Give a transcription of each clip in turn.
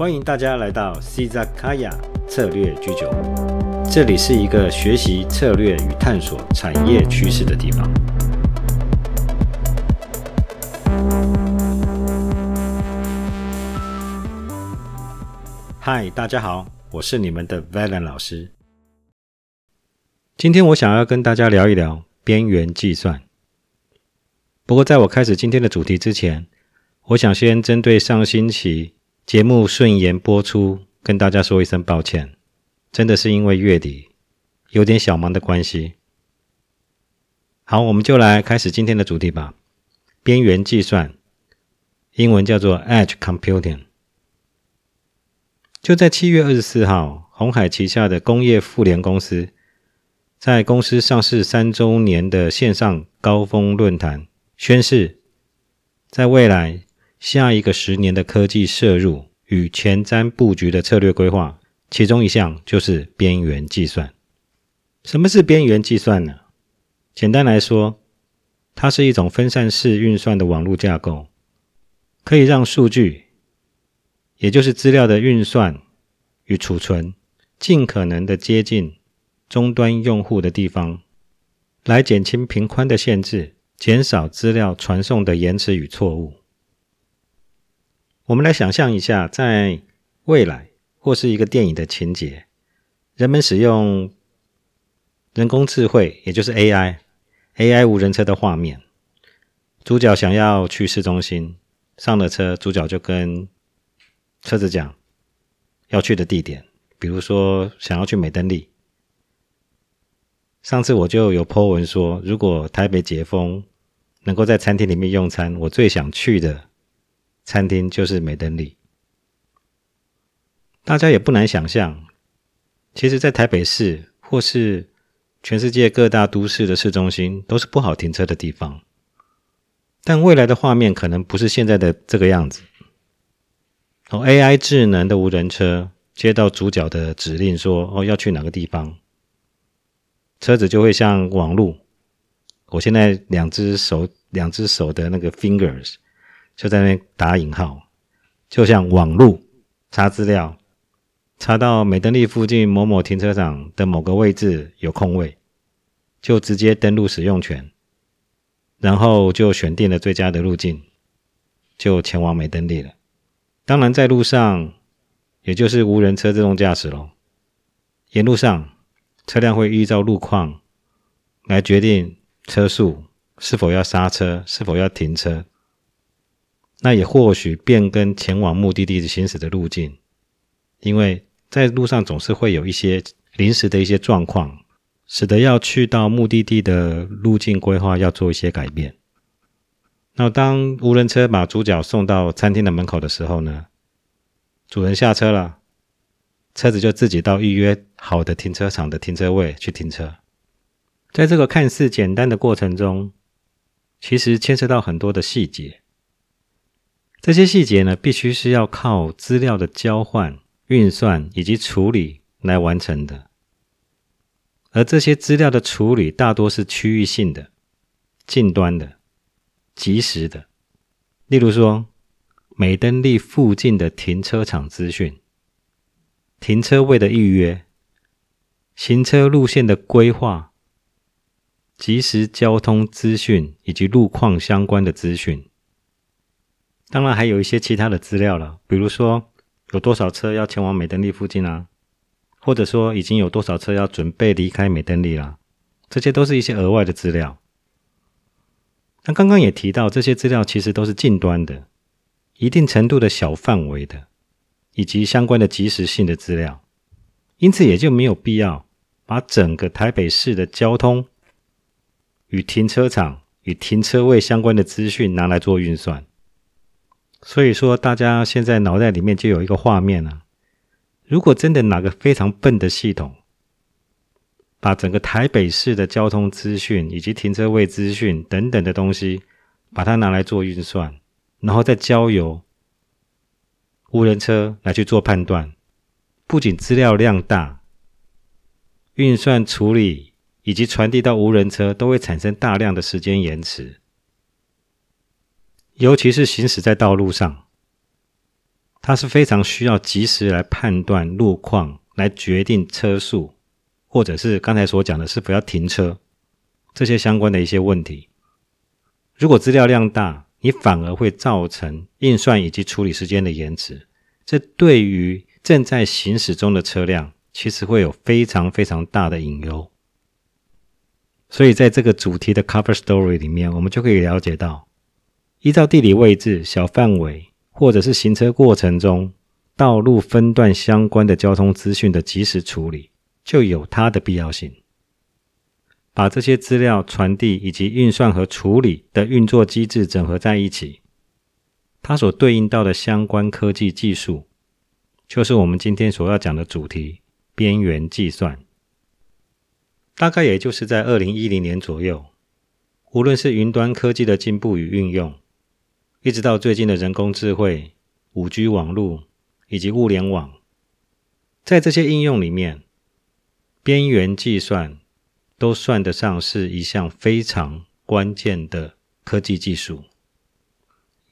欢迎大家来到 c z a k a y a 策略居酒屋，这里是一个学习策略与探索产业趋势的地方。嗨，大家好，我是你们的 Valen 老师。今天我想要跟大家聊一聊边缘计算。不过，在我开始今天的主题之前，我想先针对上星期。节目顺延播出，跟大家说一声抱歉，真的是因为月底有点小忙的关系。好，我们就来开始今天的主题吧。边缘计算，英文叫做 Edge Computing。就在七月二十四号，红海旗下的工业富联公司在公司上市三周年的线上高峰论坛宣誓，在未来。下一个十年的科技摄入与前瞻布局的策略规划，其中一项就是边缘计算。什么是边缘计算呢？简单来说，它是一种分散式运算的网络架构，可以让数据，也就是资料的运算与储存，尽可能的接近终端用户的地方，来减轻频宽的限制，减少资料传送的延迟与错误。我们来想象一下，在未来或是一个电影的情节，人们使用人工智慧，也就是 AI，AI 无人车的画面。主角想要去市中心，上了车，主角就跟车子讲要去的地点，比如说想要去美登利。上次我就有 po 文说，如果台北解封，能够在餐厅里面用餐，我最想去的。餐厅就是美登利，大家也不难想象，其实，在台北市或是全世界各大都市的市中心，都是不好停车的地方。但未来的画面可能不是现在的这个样子。哦，AI 智能的无人车接到主角的指令说：“哦，要去哪个地方？”车子就会像网路。我现在两只手，两只手的那个 fingers。就在那打引号，就像网路查资料，查到美登利附近某某停车场的某个位置有空位，就直接登录使用权，然后就选定了最佳的路径，就前往美登利了。当然，在路上，也就是无人车自动驾驶喽。沿路上，车辆会依照路况来决定车速，是否要刹车，是否要停车。那也或许变更前往目的地的行驶的路径，因为在路上总是会有一些临时的一些状况，使得要去到目的地的路径规划要做一些改变。那当无人车把主角送到餐厅的门口的时候呢，主人下车了，车子就自己到预约好的停车场的停车位去停车。在这个看似简单的过程中，其实牵涉到很多的细节。这些细节呢，必须是要靠资料的交换、运算以及处理来完成的。而这些资料的处理大多是区域性的、近端的、即时的。例如说，美登利附近的停车场资讯、停车位的预约、行车路线的规划、即时交通资讯以及路况相关的资讯。当然还有一些其他的资料了，比如说有多少车要前往美登利附近啊，或者说已经有多少车要准备离开美登利了，这些都是一些额外的资料。那刚刚也提到，这些资料其实都是近端的，一定程度的小范围的，以及相关的即时性的资料，因此也就没有必要把整个台北市的交通与停车场与停车位相关的资讯拿来做运算。所以说，大家现在脑袋里面就有一个画面啊。如果真的哪个非常笨的系统，把整个台北市的交通资讯以及停车位资讯等等的东西，把它拿来做运算，然后再交由无人车来去做判断，不仅资料量大，运算处理以及传递到无人车都会产生大量的时间延迟。尤其是行驶在道路上，它是非常需要及时来判断路况，来决定车速，或者是刚才所讲的是否要停车这些相关的一些问题。如果资料量大，你反而会造成运算以及处理时间的延迟，这对于正在行驶中的车辆，其实会有非常非常大的隐忧。所以，在这个主题的 cover story 里面，我们就可以了解到，依照地理位置、小范围或者是行车过程中道路分段相关的交通资讯的及时处理，就有它的必要性。把这些资料传递以及运算和处理的运作机制整合在一起，它所对应到的相关科技技术，就是我们今天所要讲的主题——边缘计算。大概也就是在二零一零年左右，无论是云端科技的进步与运用，一直到最近的人工智慧、五 G 网络以及物联网，在这些应用里面，边缘计算。都算得上是一项非常关键的科技技术，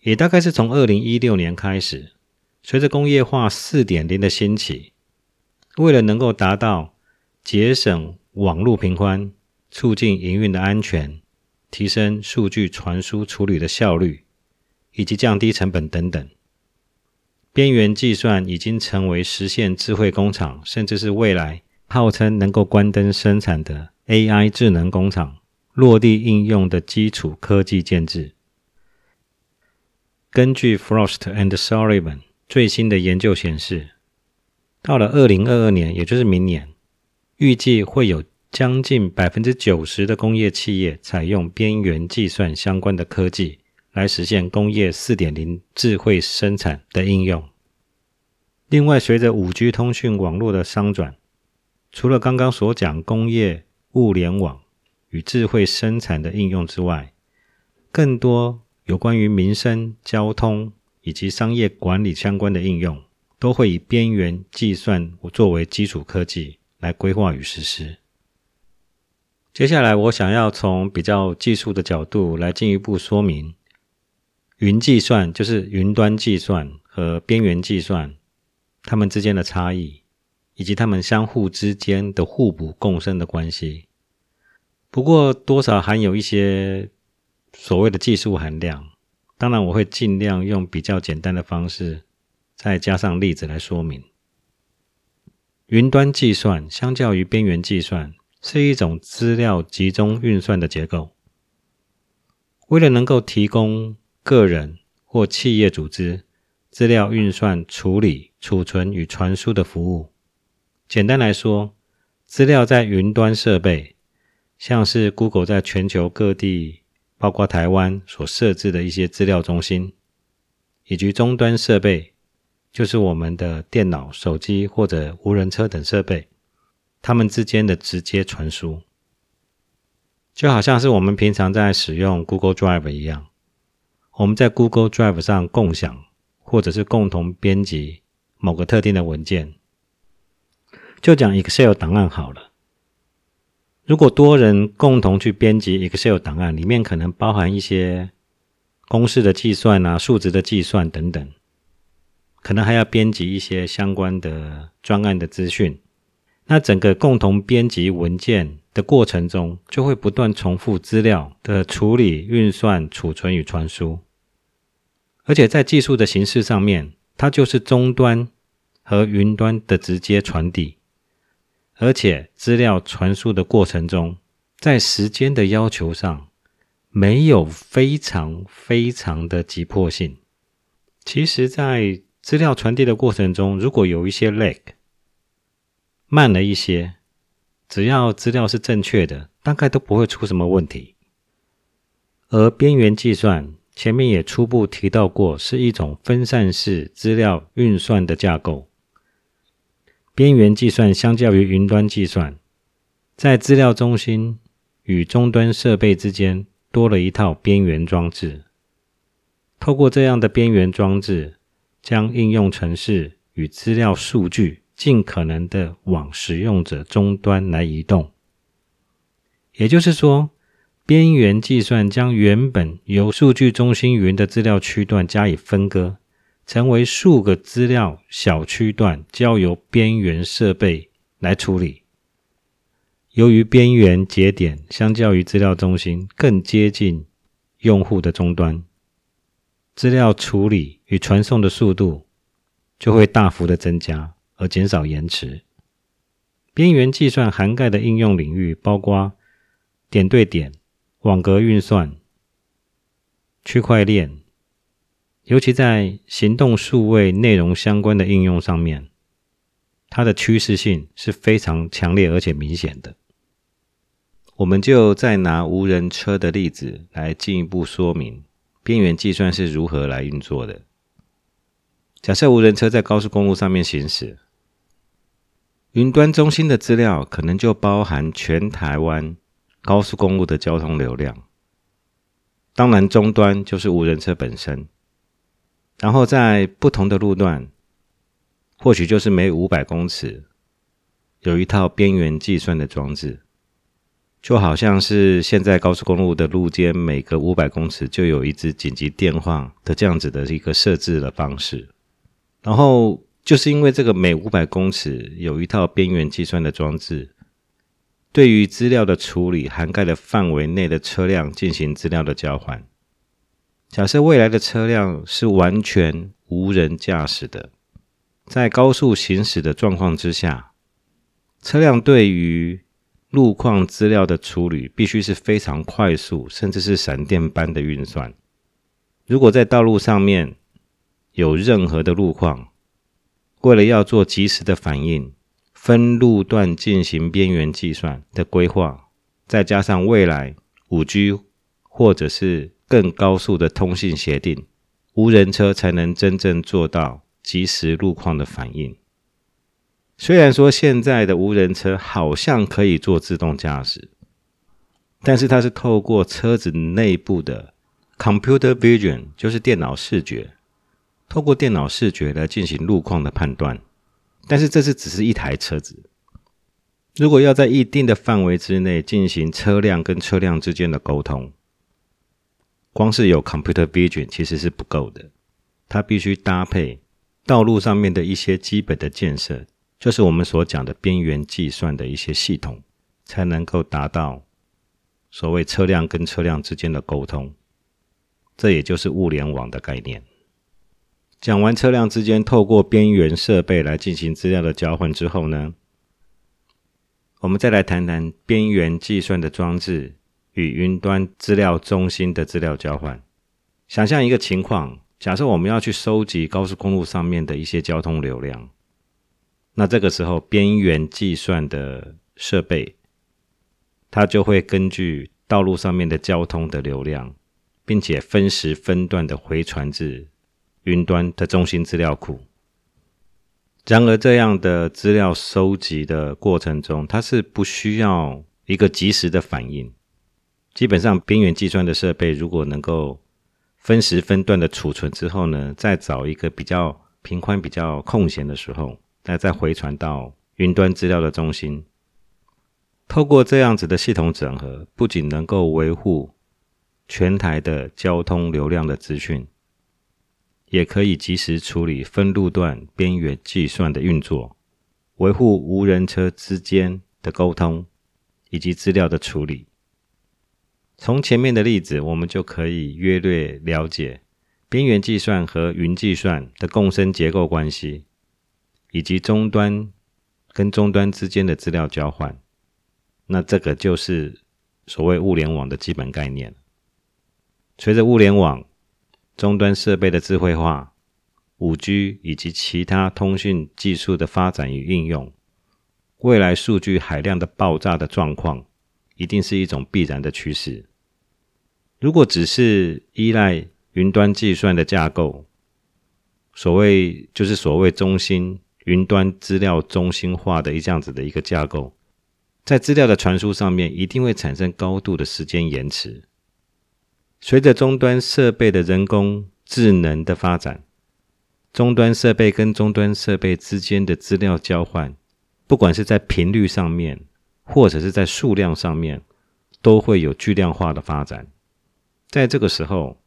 也大概是从二零一六年开始，随着工业化四点零的兴起，为了能够达到节省网络频宽、促进营运的安全、提升数据传输处理的效率，以及降低成本等等，边缘计算已经成为实现智慧工厂，甚至是未来号称能够关灯生产的。AI 智能工厂落地应用的基础科技建制。根据 Frost and Sullivan 最新的研究显示，到了二零二二年，也就是明年，预计会有将近百分之九十的工业企业采用边缘计算相关的科技，来实现工业四点零智慧生产的应用。另外，随着五 G 通讯网络的商转，除了刚刚所讲工业，物联网与智慧生产的应用之外，更多有关于民生、交通以及商业管理相关的应用，都会以边缘计算作为基础科技来规划与实施。接下来，我想要从比较技术的角度来进一步说明，云计算就是云端计算和边缘计算它们之间的差异。以及它们相互之间的互补共生的关系，不过多少含有一些所谓的技术含量。当然，我会尽量用比较简单的方式，再加上例子来说明。云端计算相较于边缘计算，是一种资料集中运算的结构。为了能够提供个人或企业组织资料运算、处理、储存与传输的服务。简单来说，资料在云端设备，像是 Google 在全球各地，包括台湾所设置的一些资料中心，以及终端设备，就是我们的电脑、手机或者无人车等设备，它们之间的直接传输，就好像是我们平常在使用 Google Drive 一样，我们在 Google Drive 上共享或者是共同编辑某个特定的文件。就讲 Excel 档案好了。如果多人共同去编辑 Excel 档案，里面可能包含一些公式的计算啊、数值的计算等等，可能还要编辑一些相关的专案的资讯。那整个共同编辑文件的过程中，就会不断重复资料的处理、运算、储存与传输。而且在技术的形式上面，它就是终端和云端的直接传递。而且资料传输的过程中，在时间的要求上没有非常非常的急迫性。其实，在资料传递的过程中，如果有一些 lag 慢了一些，只要资料是正确的，大概都不会出什么问题。而边缘计算前面也初步提到过，是一种分散式资料运算的架构。边缘计算相较于云端计算，在资料中心与终端设备之间多了一套边缘装置。透过这样的边缘装置，将应用程式与资料数据尽可能的往使用者终端来移动。也就是说，边缘计算将原本由数据中心云的资料区段加以分割，成为数个资料小区段，交由边缘设备来处理。由于边缘节点相较于资料中心更接近用户的终端，资料处理与传送的速度就会大幅的增加，而减少延迟。边缘计算涵盖的应用领域包括点对点、网格运算、区块链，尤其在行动数位内容相关的应用上面，它的趋势性是非常强烈而且明显的。我们就再拿无人车的例子来进一步说明边缘计算是如何来运作的。假设无人车在高速公路上面行驶，云端中心的资料可能就包含全台湾高速公路的交通流量，当然终端就是无人车本身。然后在不同的路段，或许就是每五百公尺有一套边缘计算的装置。就好像是现在高速公路的路肩每隔五百公尺就有一支紧急电话的这样子的一个设置的方式，然后就是因为这个每五百公尺有一套边缘计算的装置，对于资料的处理涵盖的范围内的车辆进行资料的交换。假设未来的车辆是完全无人驾驶的，在高速行驶的状况之下，车辆对于路况资料的处理必须是非常快速，甚至是闪电般的运算。如果在道路上面有任何的路况，为了要做及时的反应，分路段进行边缘计算的规划，再加上未来五 G 或者是更高速的通信协定，无人车才能真正做到及时路况的反应。虽然说现在的无人车好像可以做自动驾驶，但是它是透过车子内部的 computer vision，就是电脑视觉，透过电脑视觉来进行路况的判断。但是这是只是一台车子，如果要在一定的范围之内进行车辆跟车辆之间的沟通，光是有 computer vision 其实是不够的，它必须搭配道路上面的一些基本的建设。就是我们所讲的边缘计算的一些系统，才能够达到所谓车辆跟车辆之间的沟通。这也就是物联网的概念。讲完车辆之间透过边缘设备来进行资料的交换之后呢，我们再来谈谈边缘计算的装置与云端资料中心的资料交换。想象一个情况，假设我们要去收集高速公路上面的一些交通流量。那这个时候，边缘计算的设备，它就会根据道路上面的交通的流量，并且分时分段的回传至云端的中心资料库。然而，这样的资料收集的过程中，它是不需要一个及时的反应。基本上，边缘计算的设备如果能够分时分段的储存之后呢，再找一个比较频宽、比较空闲的时候。那再回传到云端资料的中心，透过这样子的系统整合，不仅能够维护全台的交通流量的资讯，也可以及时处理分路段边缘计算的运作，维护无人车之间的沟通以及资料的处理。从前面的例子，我们就可以约略了解边缘计算和云计算的共生结构关系。以及终端跟终端之间的资料交换，那这个就是所谓物联网的基本概念。随着物联网终端设备的智慧化、五 G 以及其他通讯技术的发展与应用，未来数据海量的爆炸的状况，一定是一种必然的趋势。如果只是依赖云端计算的架构，所谓就是所谓中心。云端资料中心化的一这样子的一个架构，在资料的传输上面一定会产生高度的时间延迟。随着终端设备的人工智能的发展，终端设备跟终端设备之间的资料交换，不管是在频率上面，或者是在数量上面，都会有巨量化的发展。在这个时候，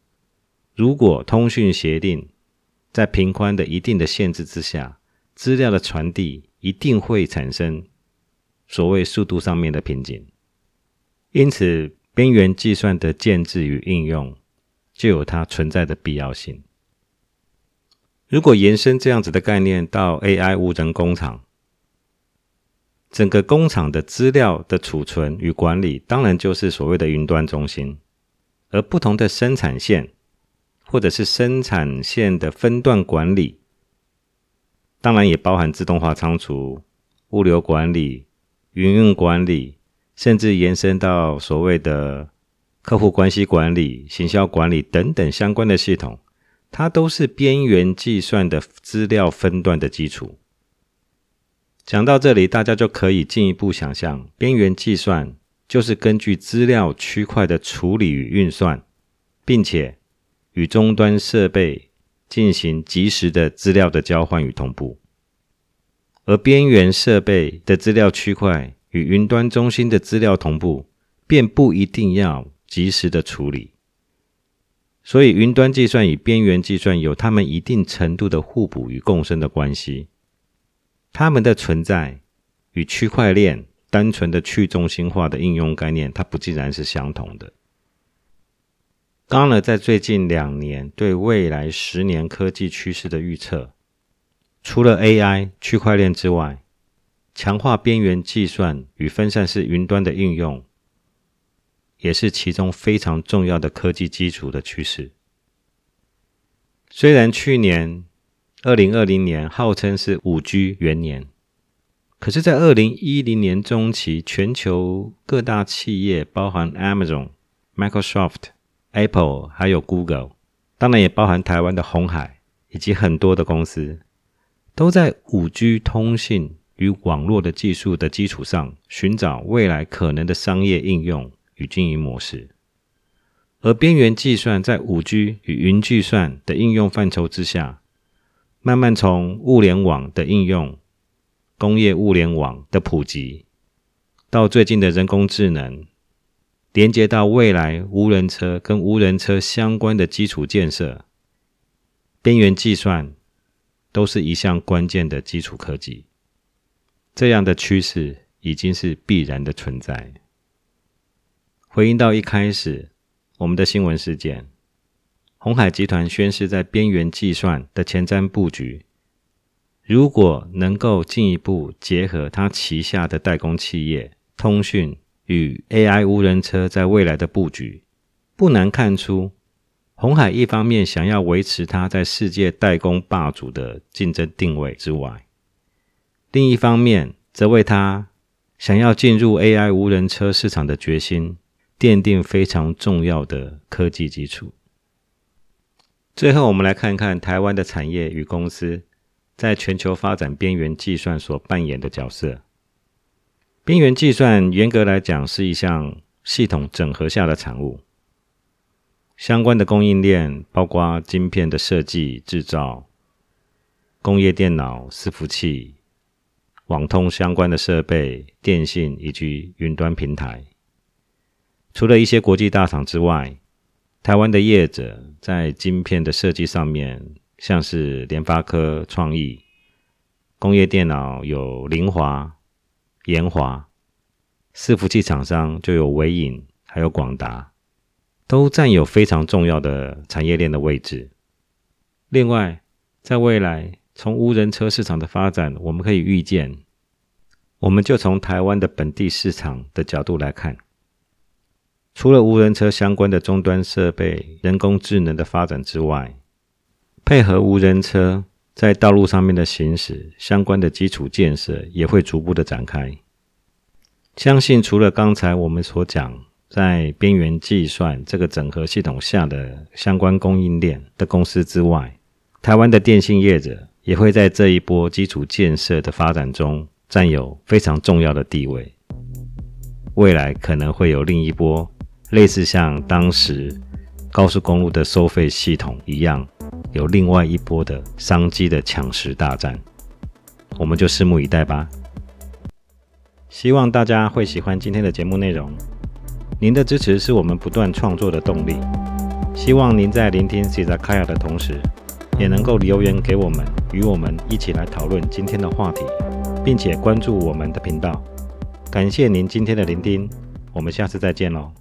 如果通讯协定在频宽的一定的限制之下，资料的传递一定会产生所谓速度上面的瓶颈。因此，边缘计算的建制与应用就有它存在的必要性。如果延伸这样子的概念到 AI 无人工厂，整个工厂的资料的储存与管理，当然就是所谓的云端中心。而不同的生产线，或者是生产线的分段管理，当然也包含自动化仓储、物流管理、营运管理，甚至延伸到所谓的客户关系管理、行销管理等等相关的系统，它都是边缘计算的资料分段的基础。讲到这里，大家就可以进一步想象，边缘计算就是根据资料区块的处理与运算，并且与终端设备进行及时的资料的交换与同步，而边缘设备的资料区块与云端中心的资料同步，便不一定要及时的处理。所以，云端计算与边缘计算有它们一定程度的互补与共生的关系。它们的存在与区块链单纯的去中心化的应用概念，它不尽然是相同的。刚呢，在最近两年对未来十年科技趋势的预测，除了 AI、区块链之外，强化边缘计算与分散式云端的应用，也是其中非常重要的科技基础的趋势。虽然去年。二零二零年号称是五 G 元年，可是，在二零一零年中期，全球各大企业，包含 Amazon、Microsoft、Apple，还有 Google，当然也包含台湾的红海以及很多的公司，都在五 G 通信与网络的技术的基础上，寻找未来可能的商业应用与经营模式。而边缘计算在五 G 与云计算的应用范畴之下。慢慢从物联网的应用、工业物联网的普及，到最近的人工智能，连接到未来无人车跟无人车相关的基础建设，边缘计算都是一项关键的基础科技。这样的趋势已经是必然的存在。回应到一开始我们的新闻事件。红海集团宣示在边缘计算的前瞻布局，如果能够进一步结合它旗下的代工企业、通讯与 AI 无人车在未来的布局，不难看出，红海一方面想要维持它在世界代工霸主的竞争定位之外，另一方面则为他想要进入 AI 无人车市场的决心奠定非常重要的科技基础。最后，我们来看看台湾的产业与公司在全球发展边缘计算所扮演的角色。边缘计算严格来讲是一项系统整合下的产物，相关的供应链包括晶片的设计、制造、工业电脑、伺服器、网通相关的设备、电信以及云端平台。除了一些国际大厂之外，台湾的业者在晶片的设计上面，像是联发科、创意、工业电脑有凌华、研华，伺服器厂商就有伟影，还有广达，都占有非常重要的产业链的位置。另外，在未来从无人车市场的发展，我们可以预见，我们就从台湾的本地市场的角度来看。除了无人车相关的终端设备、人工智能的发展之外，配合无人车在道路上面的行驶相关的基础建设也会逐步的展开。相信除了刚才我们所讲在边缘计算这个整合系统下的相关供应链的公司之外，台湾的电信业者也会在这一波基础建设的发展中占有非常重要的地位。未来可能会有另一波。类似像当时高速公路的收费系统一样，有另外一波的商机的抢食大战，我们就拭目以待吧。希望大家会喜欢今天的节目内容，您的支持是我们不断创作的动力。希望您在聆听 c 萨卡亚的同时，也能够留言给我们，与我们一起来讨论今天的话题，并且关注我们的频道。感谢您今天的聆听，我们下次再见喽。